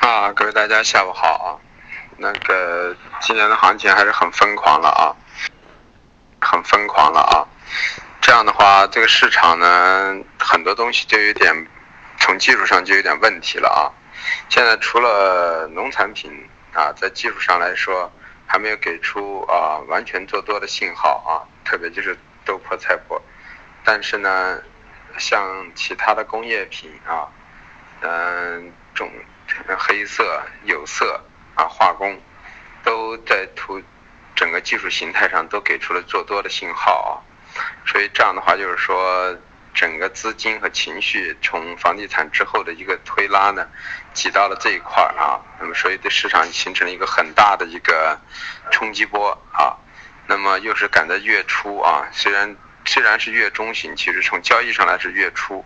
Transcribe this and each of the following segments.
啊，各位大家下午好啊。那个今年的行情还是很疯狂了啊，很疯狂了啊。这样的话，这个市场呢，很多东西就有点从技术上就有点问题了啊。现在除了农产品啊，在技术上来说还没有给出啊完全做多的信号啊，特别就是豆粕、菜粕。但是呢，像其他的工业品啊，嗯，种黑色、有色啊、化工，都在图整个技术形态上都给出了做多的信号啊。所以这样的话，就是说整个资金和情绪从房地产之后的一个推拉呢，挤到了这一块儿啊。那么，所以对市场形成了一个很大的一个冲击波啊。那么又是赶在月初啊，虽然。虽然是月中旬，其实从交易上来是月初，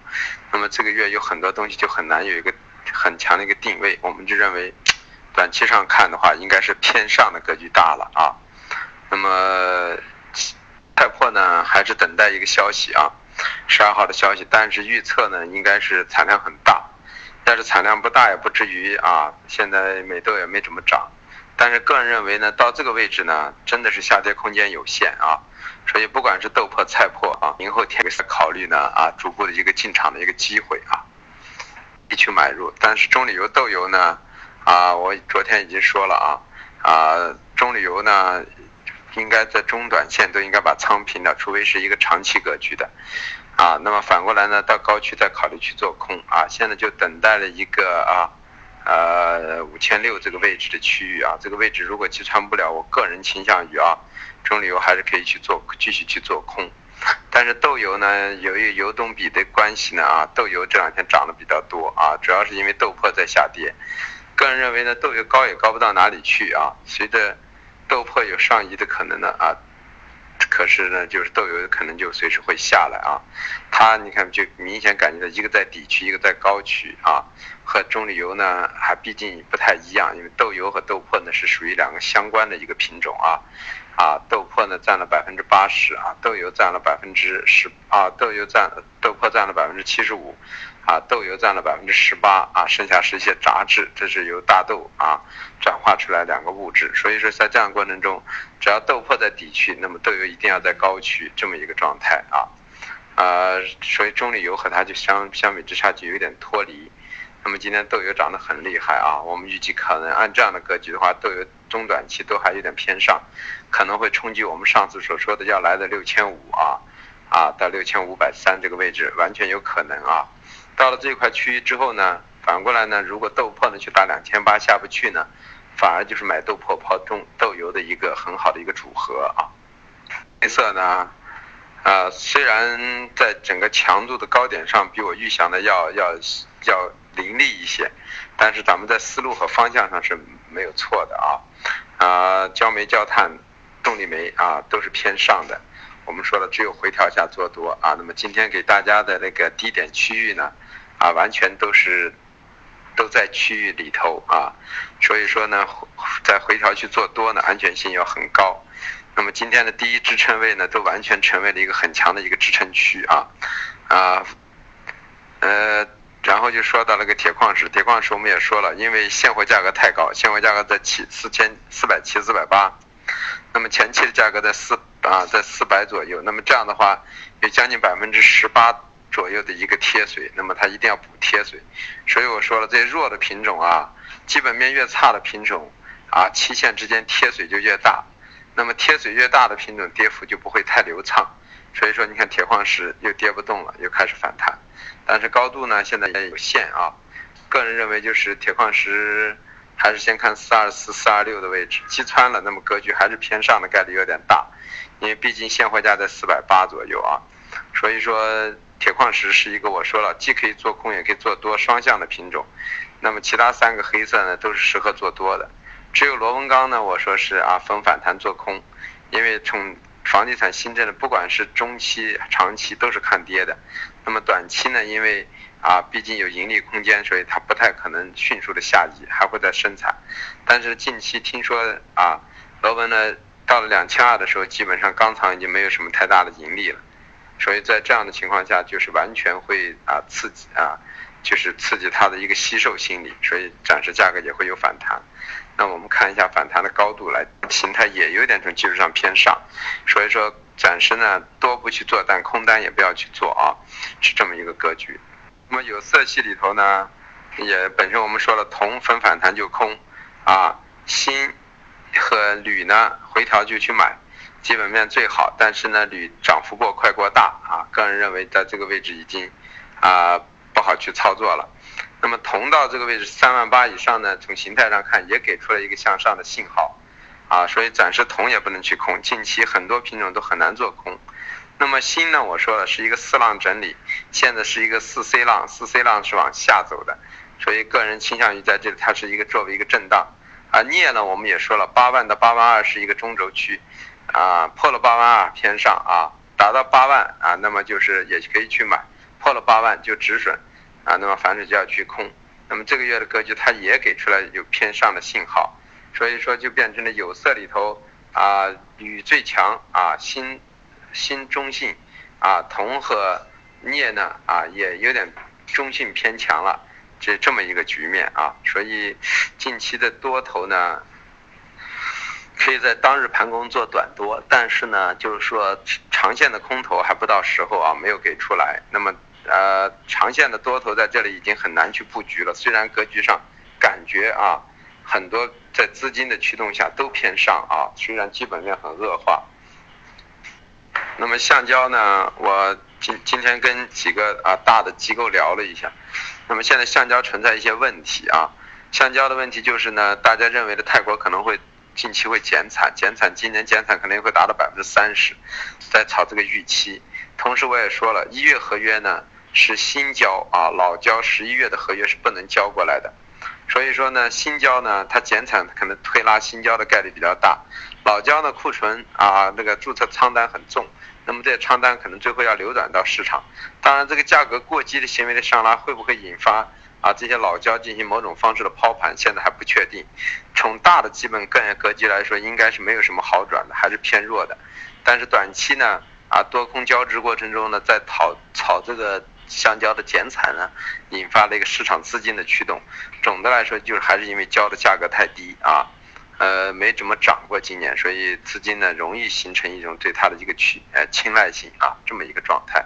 那么这个月有很多东西就很难有一个很强的一个定位，我们就认为短期上看的话，应该是偏上的格局大了啊。那么太破呢，还是等待一个消息啊，十二号的消息，但是预测呢，应该是产量很大，但是产量不大也不至于啊，现在美豆也没怎么涨，但是个人认为呢，到这个位置呢，真的是下跌空间有限啊。所以不管是豆粕、菜粕啊，明后天是考虑呢啊，逐步的一个进场的一个机会啊，去买入。但是中铝油、豆油呢啊，我昨天已经说了啊啊，中铝油呢应该在中短线都应该把仓平的，除非是一个长期格局的啊。那么反过来呢，到高区再考虑去做空啊。现在就等待了一个啊呃五千六这个位置的区域啊，这个位置如果击穿不了，我个人倾向于啊。中旅游还是可以去做，继续去做空，但是豆油呢，由于油东比的关系呢，啊，豆油这两天涨得比较多啊，主要是因为豆粕在下跌。个人认为呢，豆油高也高不到哪里去啊，随着豆粕有上移的可能呢，啊，可是呢，就是豆油可能就随时会下来啊。它你看就明显感觉到一个在底区，一个在高区啊，和中旅油呢还毕竟不太一样，因为豆油和豆粕呢是属于两个相关的一个品种啊。啊，豆粕呢占了百分之八十啊，豆油占了百分之十啊，豆油占豆粕占了百分之七十五，啊，豆油占了百分之十八啊，剩下是一些杂质，这是由大豆啊转化出来两个物质，所以说在这样过程中，只要豆粕在底区，那么豆油一定要在高区这么一个状态啊，呃，所以中榈油和它就相相比之下就有点脱离。那么今天豆油涨得很厉害啊，我们预计可能按这样的格局的话，豆油中短期都还有点偏上，可能会冲击我们上次所说的要来的六千五啊，啊到六千五百三这个位置完全有可能啊。到了这块区域之后呢，反过来呢，如果豆粕呢去打两千八下不去呢，反而就是买豆粕抛中豆油的一个很好的一个组合啊。黑色呢，啊虽然在整个强度的高点上比我预想的要要要。凌厉一些，但是咱们在思路和方向上是没有错的啊，啊，焦煤、焦炭、动力煤啊都是偏上的。我们说了，只有回调下做多啊。那么今天给大家的那个低点区域呢，啊，完全都是都在区域里头啊。所以说呢，在回调去做多呢，安全性要很高。那么今天的第一支撑位呢，都完全成为了一个很强的一个支撑区啊，啊，呃。然后就说到那个铁矿石，铁矿石我们也说了，因为现货价格太高，现货价格在七四千四百七四百八，那么前期的价格在四啊在四百左右，那么这样的话有将近百分之十八左右的一个贴水，那么它一定要补贴水，所以我说了这些弱的品种啊，基本面越差的品种啊，期限之间贴水就越大，那么贴水越大的品种跌幅就不会太流畅，所以说你看铁矿石又跌不动了，又开始反弹。但是高度呢，现在也有限啊。个人认为，就是铁矿石还是先看四二四、四二六的位置，击穿了，那么格局还是偏上的概率有点大，因为毕竟现货价在四百八左右啊。所以说，铁矿石是一个我说了，既可以做空，也可以做多双向的品种。那么其他三个黑色呢，都是适合做多的。只有螺纹钢呢，我说是啊，逢反弹做空，因为从房地产新政的，不管是中期、长期都是看跌的。那么短期呢，因为啊，毕竟有盈利空间，所以它不太可能迅速的下移，还会再生产。但是近期听说啊，螺纹呢到了两千二的时候，基本上钢厂已经没有什么太大的盈利了。所以在这样的情况下，就是完全会啊刺激啊，就是刺激它的一个吸售心理，所以暂时价格也会有反弹。那我们看一下反弹的高度来，形态也有点从技术上偏上，所以说暂时呢多不去做，但空单也不要去做啊，是这么一个格局。那么有色系里头呢，也本身我们说了，铜分反弹就空啊，锌和铝呢回调就去买，基本面最好，但是呢铝涨幅过快过大啊，个人认为在这个位置已经啊不好去操作了。那么铜到这个位置三万八以上呢，从形态上看也给出了一个向上的信号，啊，所以暂时铜也不能去空，近期很多品种都很难做空。那么锌呢，我说了是一个四浪整理，现在是一个四 C 浪，四 C 浪是往下走的，所以个人倾向于在这里它是一个作为一个震荡。啊，镍呢我们也说了，八万到八万二是一个中轴区，啊，破了八万二偏上啊，达到八万啊，那么就是也可以去买，破了八万就止损。啊，那么反正就要去空，那么这个月的格局它也给出来有偏上的信号，所以说就变成了有色里头啊铝最强啊锌锌中性啊铜和镍呢啊也有点中性偏强了，这这么一个局面啊，所以近期的多头呢可以在当日盘中做短多，但是呢就是说长线的空头还不到时候啊，没有给出来，那么。呃，长线的多头在这里已经很难去布局了。虽然格局上感觉啊，很多在资金的驱动下都偏上啊，虽然基本面很恶化。那么橡胶呢，我今今天跟几个啊大的机构聊了一下，那么现在橡胶存在一些问题啊。橡胶的问题就是呢，大家认为的泰国可能会近期会减产，减产今年减产可能会达到百分之三十，在炒这个预期。同时我也说了一月合约呢。是新交啊，老交十一月的合约是不能交过来的，所以说呢，新胶呢它减产可能推拉新胶的概率比较大，老胶呢库存啊那个注册仓单很重，那么这些仓单可能最后要流转到市场，当然这个价格过激的行为的上拉会不会引发啊这些老胶进行某种方式的抛盘，现在还不确定。从大的基本个人格局来说，应该是没有什么好转的，还是偏弱的，但是短期呢啊多空交织过程中呢，在炒炒这个。橡胶的减产呢，引发了一个市场资金的驱动。总的来说，就是还是因为胶的价格太低啊，呃，没怎么涨过今年，所以资金呢容易形成一种对它的一个趋呃青睐性啊这么一个状态。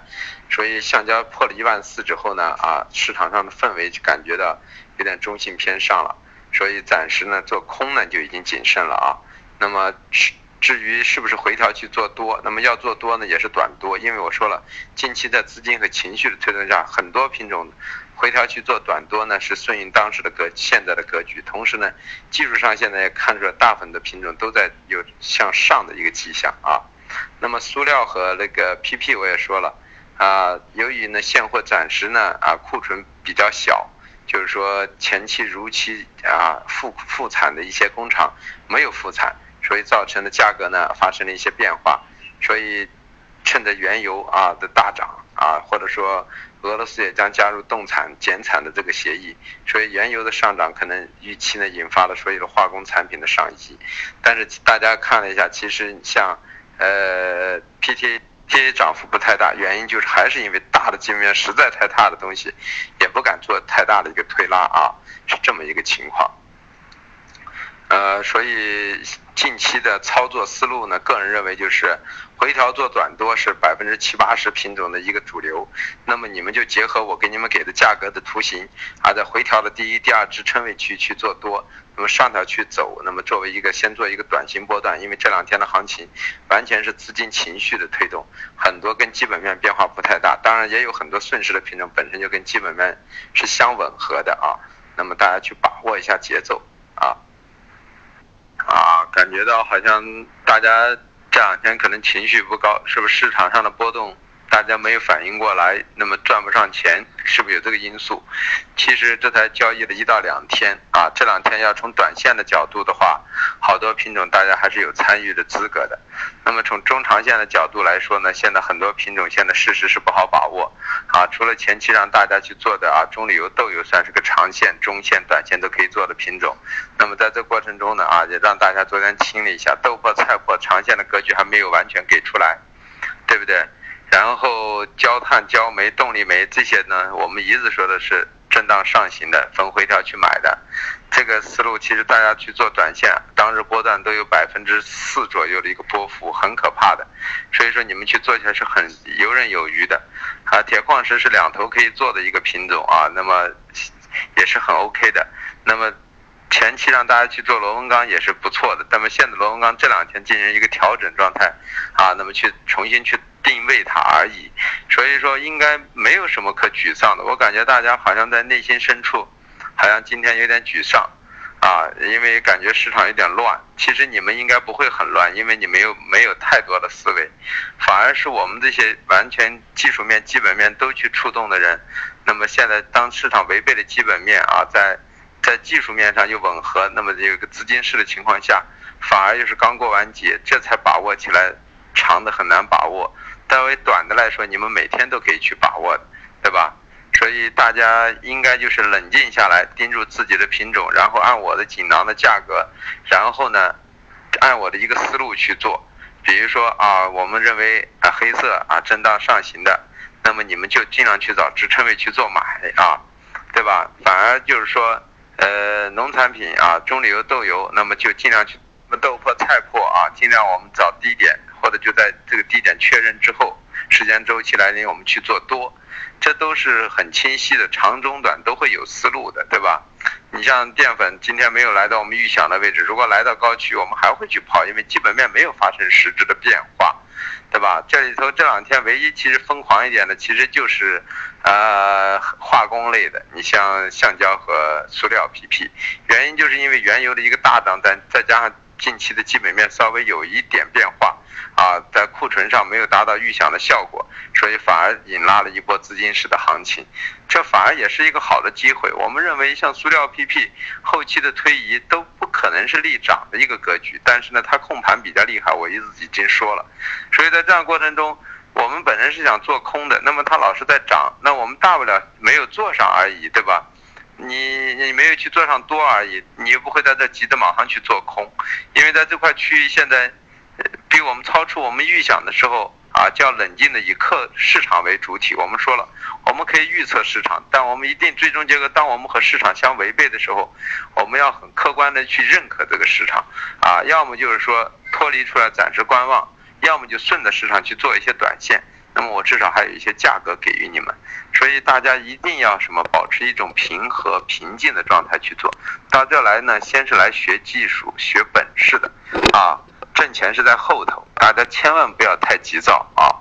所以橡胶破了一万四之后呢，啊，市场上的氛围就感觉到有点中性偏上了，所以暂时呢做空呢就已经谨慎了啊。那么至于是不是回调去做多，那么要做多呢，也是短多，因为我说了，近期在资金和情绪的推动下，很多品种回调去做短多呢，是顺应当时的格现在的格局。同时呢，技术上现在也看出来，大部分的品种都在有向上的一个迹象啊。那么塑料和那个 PP 我也说了啊，由于呢现货暂时呢啊库存比较小，就是说前期如期啊复复产的一些工厂没有复产。所以造成的价格呢发生了一些变化，所以趁着原油啊的大涨啊，或者说俄罗斯也将加入冻产减产的这个协议，所以原油的上涨可能预期呢引发了所有的化工产品的上移。但是大家看了一下，其实像呃 PTA T A 涨幅不太大，原因就是还是因为大的基本面实在太大的东西，也不敢做太大的一个推拉啊，是这么一个情况。呃，所以近期的操作思路呢，个人认为就是回调做短多是百分之七八十品种的一个主流。那么你们就结合我给你们给的价格的图形，啊，在回调的第一、第二支撑位区去做多，那么上调去走，那么作为一个先做一个短型波段，因为这两天的行情完全是资金情绪的推动，很多跟基本面变化不太大。当然也有很多顺势的品种本身就跟基本面是相吻合的啊。那么大家去把握一下节奏啊。感觉到好像大家这两天可能情绪不高，是不是市场上的波动？大家没有反应过来，那么赚不上钱，是不是有这个因素？其实这才交易了一到两天啊，这两天要从短线的角度的话，好多品种大家还是有参与的资格的。那么从中长线的角度来说呢，现在很多品种现在事实是不好把握啊。除了前期让大家去做的啊，中旅游豆油算是个长线、中线、短线都可以做的品种。那么在这过程中呢啊，也让大家昨天清理一下豆粕、菜粕，长线的格局还没有完全给出来，对不对？然后焦炭、焦煤、动力煤这些呢，我们一直说的是震荡上行的逢回调去买的。这个思路其实大家去做短线，当日波段都有百分之四左右的一个波幅，很可怕的。所以说你们去做起来是很游刃有余的。啊，铁矿石是两头可以做的一个品种啊，那么也是很 OK 的。那么前期让大家去做螺纹钢也是不错的，那么现在螺纹钢这两天进行一个调整状态啊，那么去重新去定位它而已。所以说应该没有什么可沮丧的。我感觉大家好像在内心深处。好像今天有点沮丧，啊，因为感觉市场有点乱。其实你们应该不会很乱，因为你没有没有太多的思维，反而是我们这些完全技术面、基本面都去触动的人。那么现在当市场违背了基本面啊，在在技术面上又吻合，那么这个资金市的情况下，反而又是刚过完节，这才把握起来，长的很难把握。但为短的来说，你们每天都可以去把握，对吧？所以大家应该就是冷静下来，盯住自己的品种，然后按我的锦囊的价格，然后呢，按我的一个思路去做。比如说啊，我们认为啊黑色啊震荡上行的，那么你们就尽量去找支撑位去做买啊，对吧？反而就是说，呃，农产品啊，中榈油、豆油，那么就尽量去豆粕、菜粕啊，尽量我们找低点，或者就在这个低点确认之后，时间周期来临，我们去做多。这都是很清晰的，长中短都会有思路的，对吧？你像淀粉今天没有来到我们预想的位置，如果来到高区，我们还会去跑，因为基本面没有发生实质的变化，对吧？这里头这两天唯一其实疯狂一点的，其实就是呃化工类的，你像橡胶和塑料 PP，原因就是因为原油的一个大涨，再再加上近期的基本面稍微有一点变化。啊，在库存上没有达到预想的效果，所以反而引拉了一波资金式的行情，这反而也是一个好的机会。我们认为像塑料 PP 后期的推移都不可能是力涨的一个格局，但是呢，它控盘比较厉害，我一直已经说了。所以在这样过程中，我们本身是想做空的，那么它老是在涨，那我们大不了没有做上而已，对吧？你你没有去做上多而已，你又不会在这急着马上去做空，因为在这块区域现在。比我们超出我们预想的时候啊，就要冷静的以客市场为主体。我们说了，我们可以预测市场，但我们一定最终结果，当我们和市场相违背的时候，我们要很客观的去认可这个市场啊。要么就是说脱离出来暂时观望，要么就顺着市场去做一些短线。那么我至少还有一些价格给予你们，所以大家一定要什么保持一种平和平静的状态去做。到这来呢，先是来学技术、学本事的啊。挣钱是在后头，大家千万不要太急躁啊。